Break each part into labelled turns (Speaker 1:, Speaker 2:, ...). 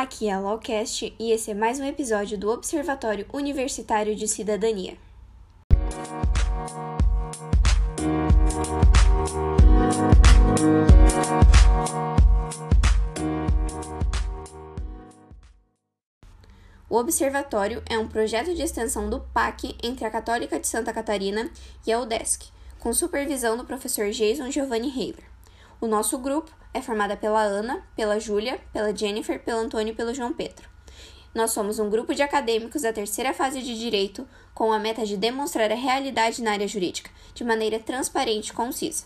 Speaker 1: Aqui é a Lawcast e esse é mais um episódio do Observatório Universitário de Cidadania. O Observatório é um projeto de extensão do PAC entre a Católica de Santa Catarina e a UDESC, com supervisão do professor Jason Giovanni Haver. O nosso grupo é formado pela Ana, pela Júlia, pela Jennifer, pelo Antônio e pelo João Pedro. Nós somos um grupo de acadêmicos da terceira fase de Direito com a meta de demonstrar a realidade na área jurídica de maneira transparente e concisa.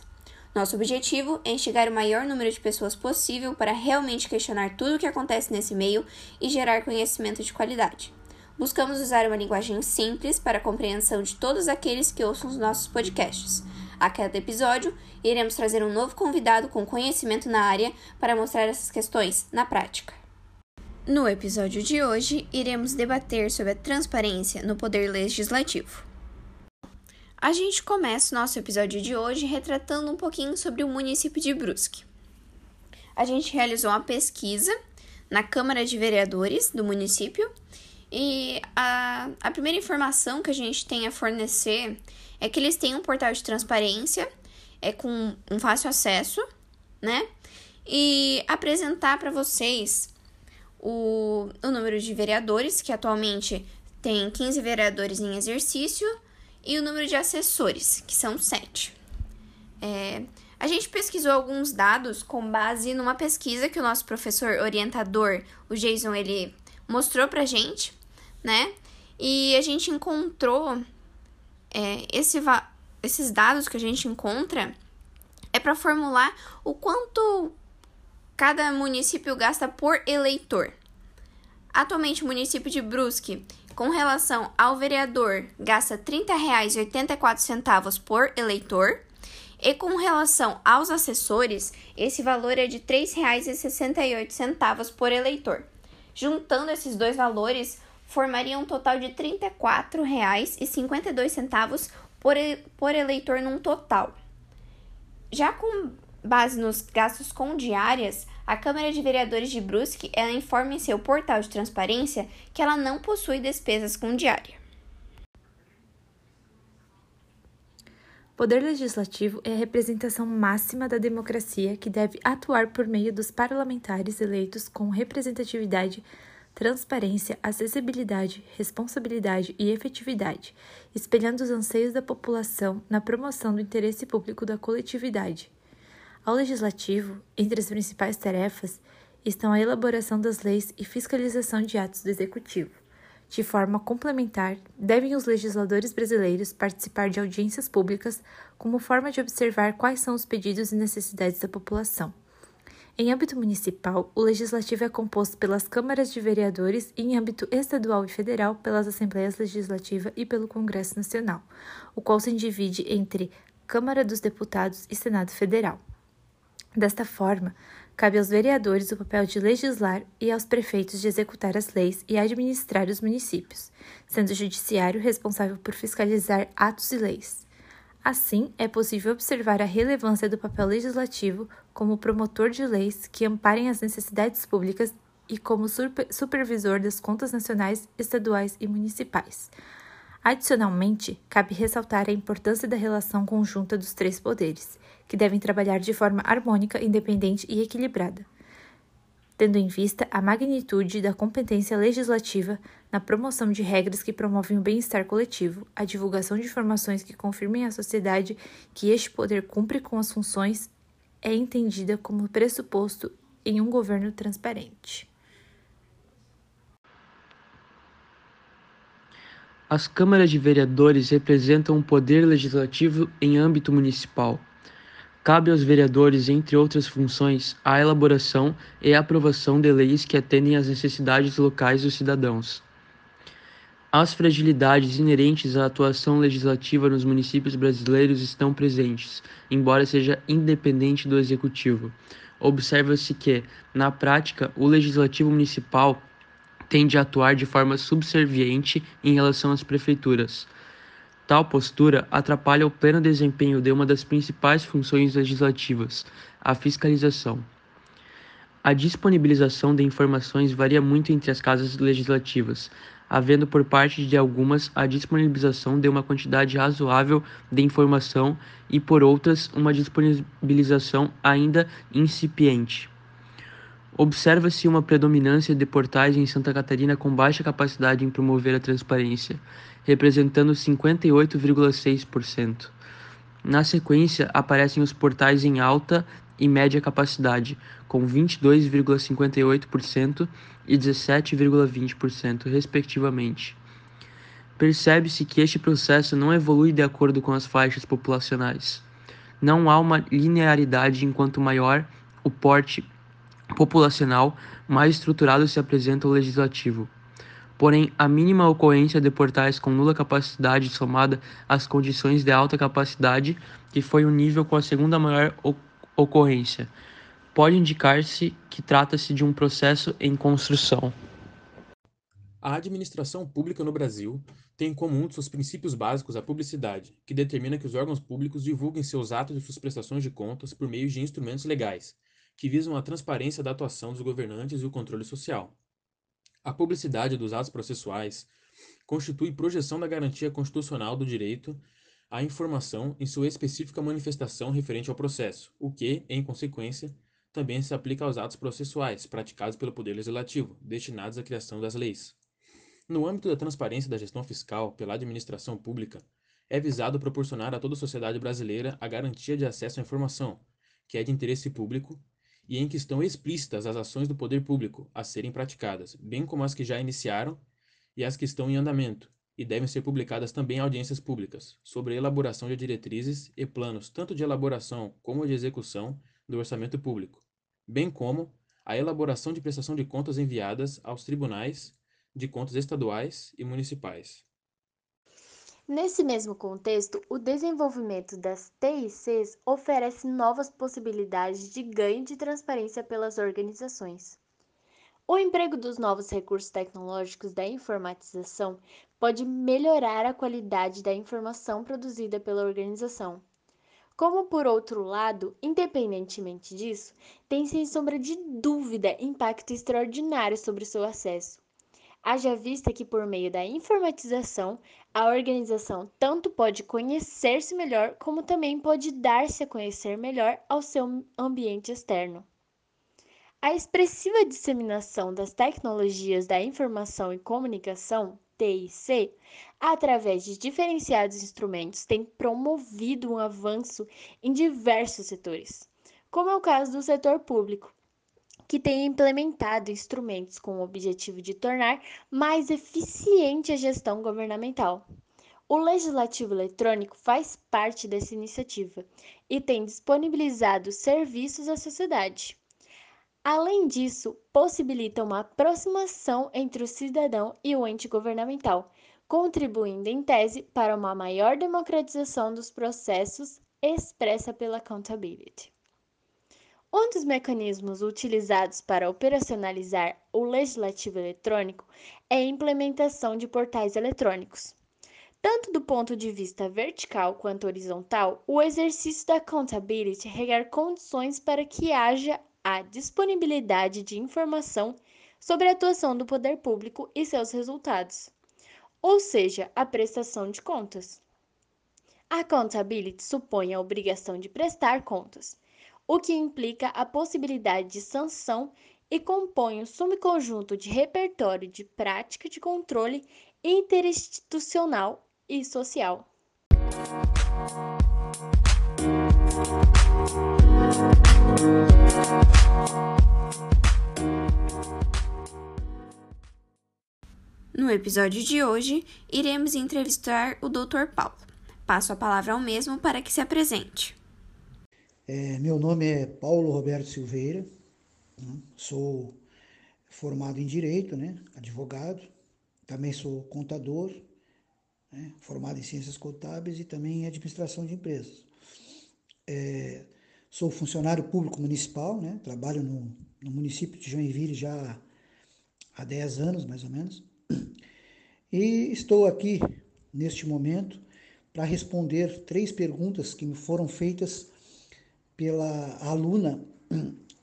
Speaker 1: Nosso objetivo é instigar o maior número de pessoas possível para realmente questionar tudo o que acontece nesse meio e gerar conhecimento de qualidade. Buscamos usar uma linguagem simples para a compreensão de todos aqueles que ouçam os nossos podcasts a cada episódio, iremos trazer um novo convidado com conhecimento na área para mostrar essas questões na prática. No episódio de hoje, iremos debater sobre a transparência no poder legislativo. A gente começa o nosso episódio de hoje retratando um pouquinho sobre o município de Brusque. A gente realizou uma pesquisa na Câmara de Vereadores do município e a, a primeira informação que a gente tem a fornecer é que eles têm um portal de transparência, é com um fácil acesso, né? E apresentar para vocês o, o número de vereadores, que atualmente tem 15 vereadores em exercício, e o número de assessores, que são 7. É, a gente pesquisou alguns dados com base numa pesquisa que o nosso professor orientador, o Jason, ele mostrou pra gente, né? E a gente encontrou é, esse esses dados que a gente encontra é para formular o quanto cada município gasta por eleitor. Atualmente, o município de Brusque, com relação ao vereador, gasta R$ 30,84 por eleitor. E com relação aos assessores, esse valor é de R$ 3,68 por eleitor. Juntando esses dois valores, formaria um total de R$ 34,52 por, eleitor num total. Já com base nos gastos com diárias, a Câmara de Vereadores de Brusque ela informa em seu portal de transparência que ela não possui despesas com diária.
Speaker 2: Poder legislativo é a representação máxima da democracia que deve atuar por meio dos parlamentares eleitos com representatividade transparência, acessibilidade, responsabilidade e efetividade, espelhando os anseios da população na promoção do interesse público da coletividade. Ao legislativo, entre as principais tarefas, estão a elaboração das leis e fiscalização de atos do executivo. De forma complementar, devem os legisladores brasileiros participar de audiências públicas como forma de observar quais são os pedidos e necessidades da população. Em âmbito municipal, o legislativo é composto pelas câmaras de vereadores e, em âmbito estadual e federal, pelas assembleias legislativa e pelo Congresso Nacional, o qual se divide entre Câmara dos Deputados e Senado Federal. Desta forma, cabe aos vereadores o papel de legislar e aos prefeitos de executar as leis e administrar os municípios, sendo o judiciário responsável por fiscalizar atos e leis. Assim, é possível observar a relevância do papel legislativo como promotor de leis que amparem as necessidades públicas e como supervisor das contas nacionais, estaduais e municipais. Adicionalmente, cabe ressaltar a importância da relação conjunta dos três poderes, que devem trabalhar de forma harmônica, independente e equilibrada tendo em vista a magnitude da competência legislativa na promoção de regras que promovem o bem-estar coletivo, a divulgação de informações que confirmem à sociedade que este poder cumpre com as funções, é entendida como pressuposto em um governo transparente.
Speaker 3: As câmaras de vereadores representam o poder legislativo em âmbito municipal. Cabe aos vereadores, entre outras funções, a elaboração e aprovação de leis que atendem às necessidades locais dos cidadãos. As fragilidades inerentes à atuação legislativa nos municípios brasileiros estão presentes, embora seja independente do executivo. Observa-se que, na prática, o legislativo municipal tende a atuar de forma subserviente em relação às prefeituras Tal postura atrapalha o pleno desempenho de uma das principais funções legislativas, a fiscalização. A disponibilização de informações varia muito entre as casas legislativas, havendo por parte de algumas a disponibilização de uma quantidade razoável de informação e por outras uma disponibilização ainda incipiente. Observa-se uma predominância de portais em Santa Catarina com baixa capacidade em promover a transparência, representando 58,6%. Na sequência, aparecem os portais em alta e média capacidade, com 22,58% e 17,20%, respectivamente. Percebe-se que este processo não evolui de acordo com as faixas populacionais. Não há uma linearidade enquanto maior o porte populacional, mais estruturado se apresenta o legislativo. Porém, a mínima ocorrência de portais com nula capacidade somada às condições de alta capacidade, que foi o nível com a segunda maior ocorrência, pode indicar-se que trata-se de um processo em construção.
Speaker 4: A administração pública no Brasil tem em comum de seus princípios básicos a publicidade, que determina que os órgãos públicos divulguem seus atos e suas prestações de contas por meio de instrumentos legais, que visam a transparência da atuação dos governantes e o controle social. A publicidade dos atos processuais constitui projeção da garantia constitucional do direito à informação em sua específica manifestação referente ao processo, o que, em consequência, também se aplica aos atos processuais praticados pelo Poder Legislativo, destinados à criação das leis. No âmbito da transparência da gestão fiscal pela administração pública, é visado proporcionar a toda a sociedade brasileira a garantia de acesso à informação, que é de interesse público e em que estão explícitas as ações do poder público a serem praticadas, bem como as que já iniciaram e as que estão em andamento, e devem ser publicadas também audiências públicas, sobre a elaboração de diretrizes e planos tanto de elaboração como de execução do orçamento público, bem como a elaboração de prestação de contas enviadas aos tribunais de contas estaduais e municipais.
Speaker 5: Nesse mesmo contexto, o desenvolvimento das TICs oferece novas possibilidades de ganho de transparência pelas organizações. O emprego dos novos recursos tecnológicos da informatização pode melhorar a qualidade da informação produzida pela organização. Como, por outro lado, independentemente disso, tem sem sombra de dúvida impacto extraordinário sobre seu acesso. Haja vista que, por meio da informatização, a organização tanto pode conhecer-se melhor, como também pode dar-se a conhecer melhor ao seu ambiente externo. A expressiva disseminação das tecnologias da informação e comunicação, TIC, através de diferenciados instrumentos, tem promovido um avanço em diversos setores, como é o caso do setor público que tem implementado instrumentos com o objetivo de tornar mais eficiente a gestão governamental. O legislativo eletrônico faz parte dessa iniciativa e tem disponibilizado serviços à sociedade. Além disso, possibilita uma aproximação entre o cidadão e o ente governamental, contribuindo em tese para uma maior democratização dos processos expressa pela accountability. Um dos mecanismos utilizados para operacionalizar o legislativo eletrônico é a implementação de portais eletrônicos. Tanto do ponto de vista vertical quanto horizontal, o exercício da accountability requer condições para que haja a disponibilidade de informação sobre a atuação do poder público e seus resultados, ou seja, a prestação de contas. A accountability supõe a obrigação de prestar contas o que implica a possibilidade de sanção e compõe um subconjunto de repertório de prática de controle interinstitucional e social.
Speaker 1: No episódio de hoje, iremos entrevistar o Dr. Paulo. Passo a palavra ao mesmo para que se apresente.
Speaker 6: É, meu nome é Paulo Roberto Silveira, né? sou formado em Direito, né? advogado, também sou contador, né? formado em Ciências Contábeis e também em Administração de Empresas. É, sou funcionário público municipal, né? trabalho no, no município de Joinville já há 10 anos, mais ou menos, e estou aqui, neste momento, para responder três perguntas que me foram feitas pela aluna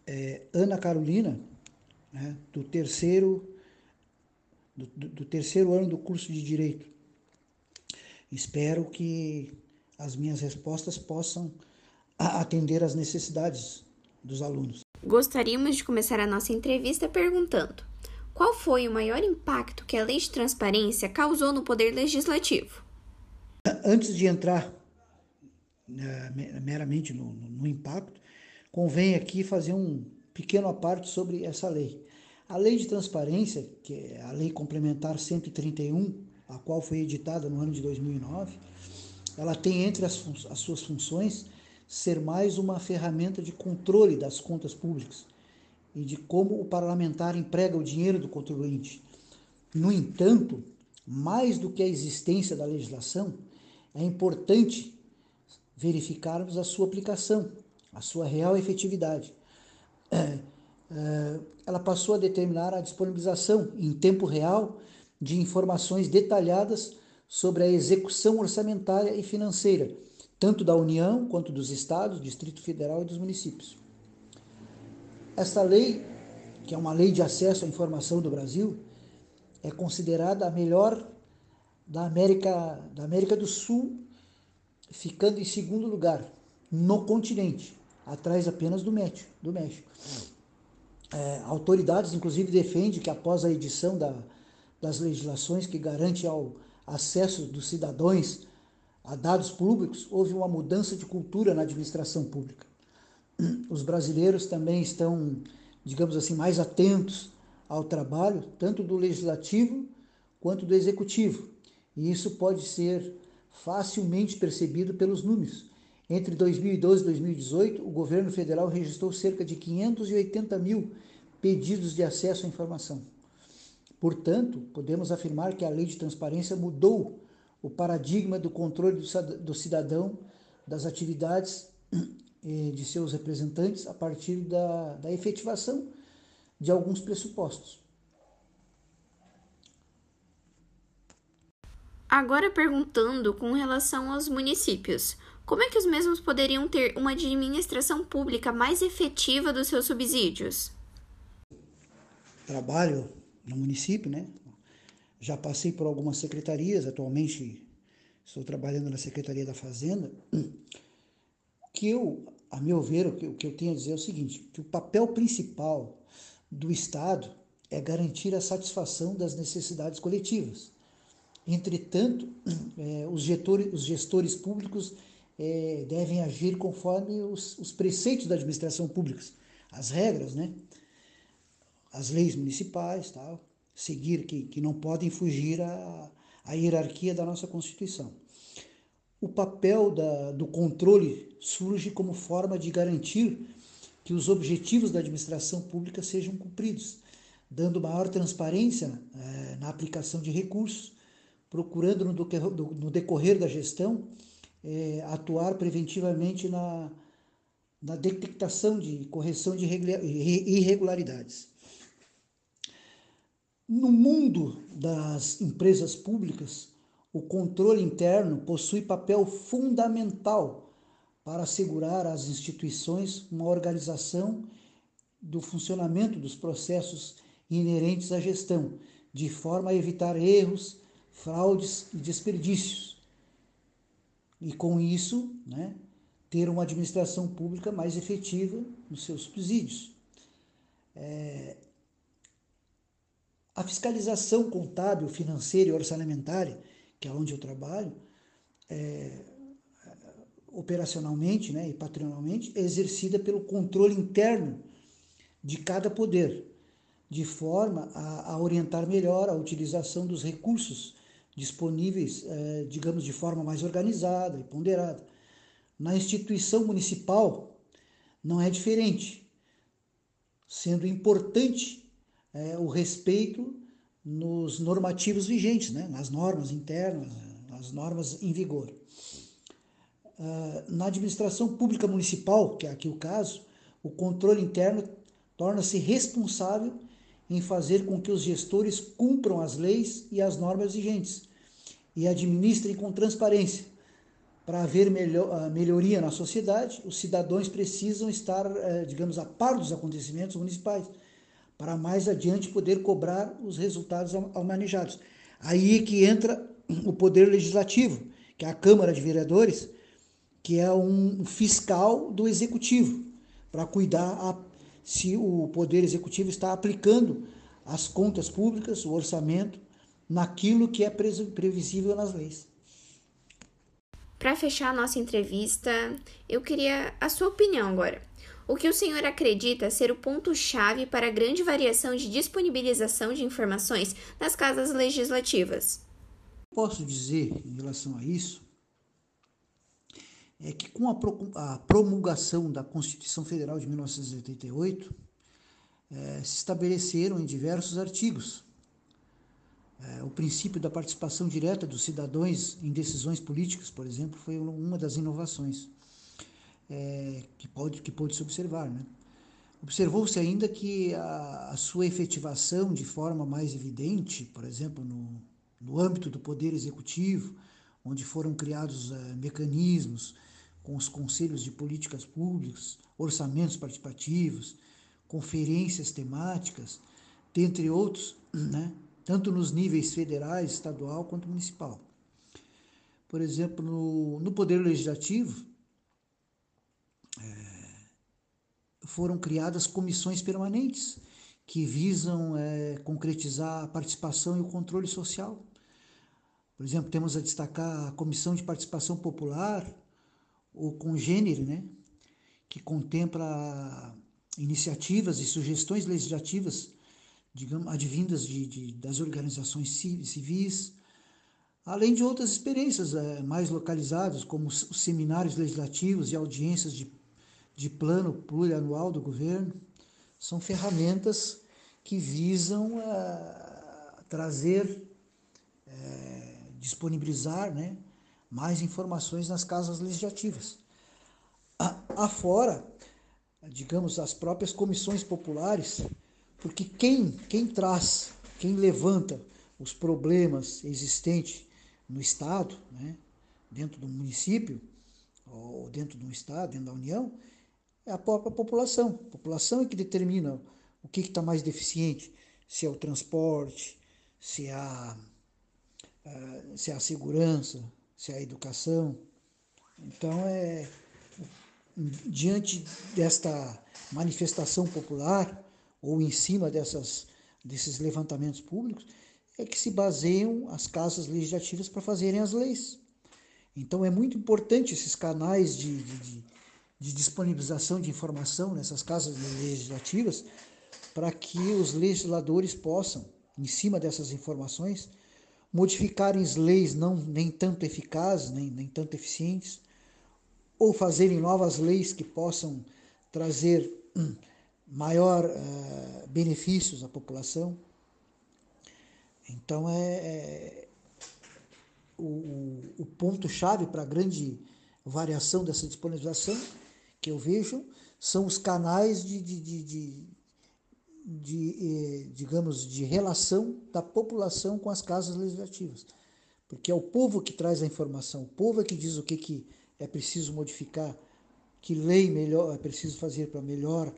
Speaker 6: é Ana Carolina, né, do terceiro do, do terceiro ano do curso de direito. Espero que as minhas respostas possam atender às necessidades dos alunos.
Speaker 1: Gostaríamos de começar a nossa entrevista perguntando: qual foi o maior impacto que a Lei de Transparência causou no Poder Legislativo?
Speaker 6: Antes de entrar meramente no, no, impacto, convém aqui fazer um pequeno aparte sobre essa lei. A Lei de Transparência, que é a Lei Complementar 131, a qual foi editada no ano de 2009, ela tem entre as, as suas funções ser mais uma ferramenta de controle das contas públicas e de como o parlamentar emprega o dinheiro do contribuinte. No entanto, mais do que a existência da legislação, é importante verificarmos a sua aplicação, a sua real efetividade. É, é, ela passou a determinar a disponibilização em tempo real de informações detalhadas sobre a execução orçamentária e financeira, tanto da União quanto dos estados, Distrito Federal e dos municípios. Esta lei, que é uma lei de acesso à informação do Brasil, é considerada a melhor da América, da América do Sul, ficando em segundo lugar no continente, atrás apenas do México. Do México. É, autoridades, inclusive, defendem que após a edição da, das legislações que garante ao acesso dos cidadãos a dados públicos, houve uma mudança de cultura na administração pública. Os brasileiros também estão, digamos assim, mais atentos ao trabalho, tanto do legislativo quanto do executivo. E isso pode ser facilmente percebido pelos números. Entre 2012 e 2018, o governo federal registrou cerca de 580 mil pedidos de acesso à informação. Portanto, podemos afirmar que a lei de transparência mudou o paradigma do controle do cidadão das atividades eh, de seus representantes a partir da, da efetivação de alguns pressupostos.
Speaker 1: Agora perguntando com relação aos municípios, como é que os mesmos poderiam ter uma administração pública mais efetiva dos seus subsídios?
Speaker 6: Trabalho no município, né? Já passei por algumas secretarias, atualmente estou trabalhando na Secretaria da Fazenda. Que eu, a meu ver, o que, o que eu tenho a dizer é o seguinte: que o papel principal do Estado é garantir a satisfação das necessidades coletivas. Entretanto, é, os, gestores, os, gestores, públicos é, devem agir conforme os, os, preceitos da administração pública, as regras, né? as leis municipais, tal, seguir que, que não podem fugir à, à hierarquia da nossa Constituição. O papel da, do controle surge como forma de garantir que os objetivos da administração pública sejam cumpridos, dando maior transparência é, na aplicação de recursos, procurando no, decorrer da gestão é, atuar preventivamente na, na detectação de correção de irregularidades. No mundo das empresas públicas, o controle interno possui papel fundamental para assegurar às instituições uma organização do funcionamento dos processos inerentes à gestão, de forma a evitar erros, fraudes e desperdícios. E com isso, né, ter uma administração pública mais efetiva nos seus subsídios. É, a fiscalização contábil, financeira e orçamentária, que é onde eu trabalho, é, operacionalmente né, e patrimonialmente, é exercida pelo controle interno de cada poder, de forma a, a orientar melhor a utilização dos recursos disponíveis, é, digamos, de forma mais organizada e ponderada. Na instituição municipal não é diferente, sendo importante é, o respeito nos normativos vigentes, né, nas normas internas, nas normas em vigor. Uh, na administração pública municipal, que é aqui o caso, o controle interno torna-se responsável em fazer com que os gestores cumpram as leis e as normas vigentes, e administrem com transparência, para haver melhor, melhoria na sociedade, os cidadãos precisam estar, eh, digamos, a par dos acontecimentos municipais, para mais adiante poder cobrar os resultados manejados. Aí que entra o poder legislativo, que é a Câmara de Vereadores, que é um fiscal do executivo, para cuidar a, se o poder executivo está aplicando as contas públicas, o orçamento, naquilo que é previsível nas leis.
Speaker 1: Para fechar a nossa entrevista, eu queria a sua opinião agora. O que o senhor acredita ser o ponto-chave para a grande variação de disponibilização de informações nas casas legislativas?
Speaker 6: Posso dizer, em relação a isso, é que com a promulgação da Constituição Federal de 1988, é, se estabeleceram em diversos artigos é, o princípio da participação direta dos cidadãos em decisões políticas, por exemplo, foi uma das inovações é, que, pode, que pôde se observar. Né? Observou-se ainda que a, a, sua efetivação de forma mais evidente, por exemplo, no, no âmbito do Poder Executivo, onde foram criados é, mecanismos com os conselhos de políticas públicas, orçamentos participativos, conferências temáticas, dentre outros, né? Tanto nos níveis federais, estadual quanto municipal. Por exemplo, no, no Poder Legislativo, é, foram criadas comissões permanentes que visam é, concretizar a participação e o controle social. Por exemplo, temos a destacar a Comissão de Participação Popular, ou Congênere, né, que contempla iniciativas e sugestões legislativas digamos, advindas de, de, das organizações civis, além de outras experiências é, mais localizadas, como os seminários legislativos e audiências de, de plano plurianual do governo, são ferramentas que visam é, trazer, é, disponibilizar né, mais informações nas casas legislativas. Afora, digamos, as próprias comissões populares, porque quem, quem traz, quem levanta os problemas existentes no Estado, né, dentro do município, ou dentro do Estado, dentro da União, é a própria população. A população é que determina o que está mais deficiente, se é o transporte, se é a, se é a segurança, se é a educação. Então, é, diante desta manifestação popular, ou em cima dessas, desses levantamentos públicos, é que se baseiam as casas legislativas para fazerem as leis. Então é muito importante esses canais de, de, de disponibilização de informação nessas casas legislativas para que os legisladores possam, em cima dessas informações, modificarem as leis não nem tanto eficazes, nem, nem tanto eficientes, ou fazerem novas leis que possam trazer maior uh, benefícios à população. Então, é, é o, o ponto-chave para a grande variação dessa disponibilização que eu vejo são os canais de, de, de, de, de eh, digamos, de relação da população com as casas legislativas. Porque é o povo que traz a informação, o povo é que diz o que, que é preciso modificar, que lei melhor é preciso fazer para melhor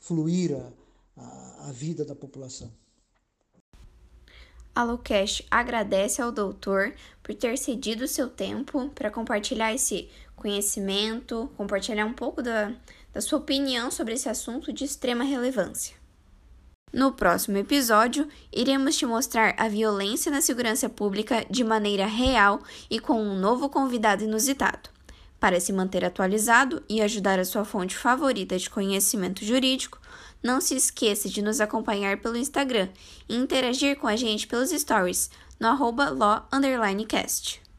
Speaker 6: fluir a, a, a vida da população.
Speaker 1: A Lucash agradece ao doutor por ter cedido seu tempo para compartilhar esse conhecimento, compartilhar um pouco da, da sua opinião sobre esse assunto de extrema relevância. No próximo episódio, iremos te mostrar a violência na segurança pública de maneira real e com um novo convidado inusitado. Para se manter atualizado e ajudar a sua fonte favorita de conhecimento jurídico, não se esqueça de nos acompanhar pelo Instagram e interagir com a gente pelos stories no arroba law_cast.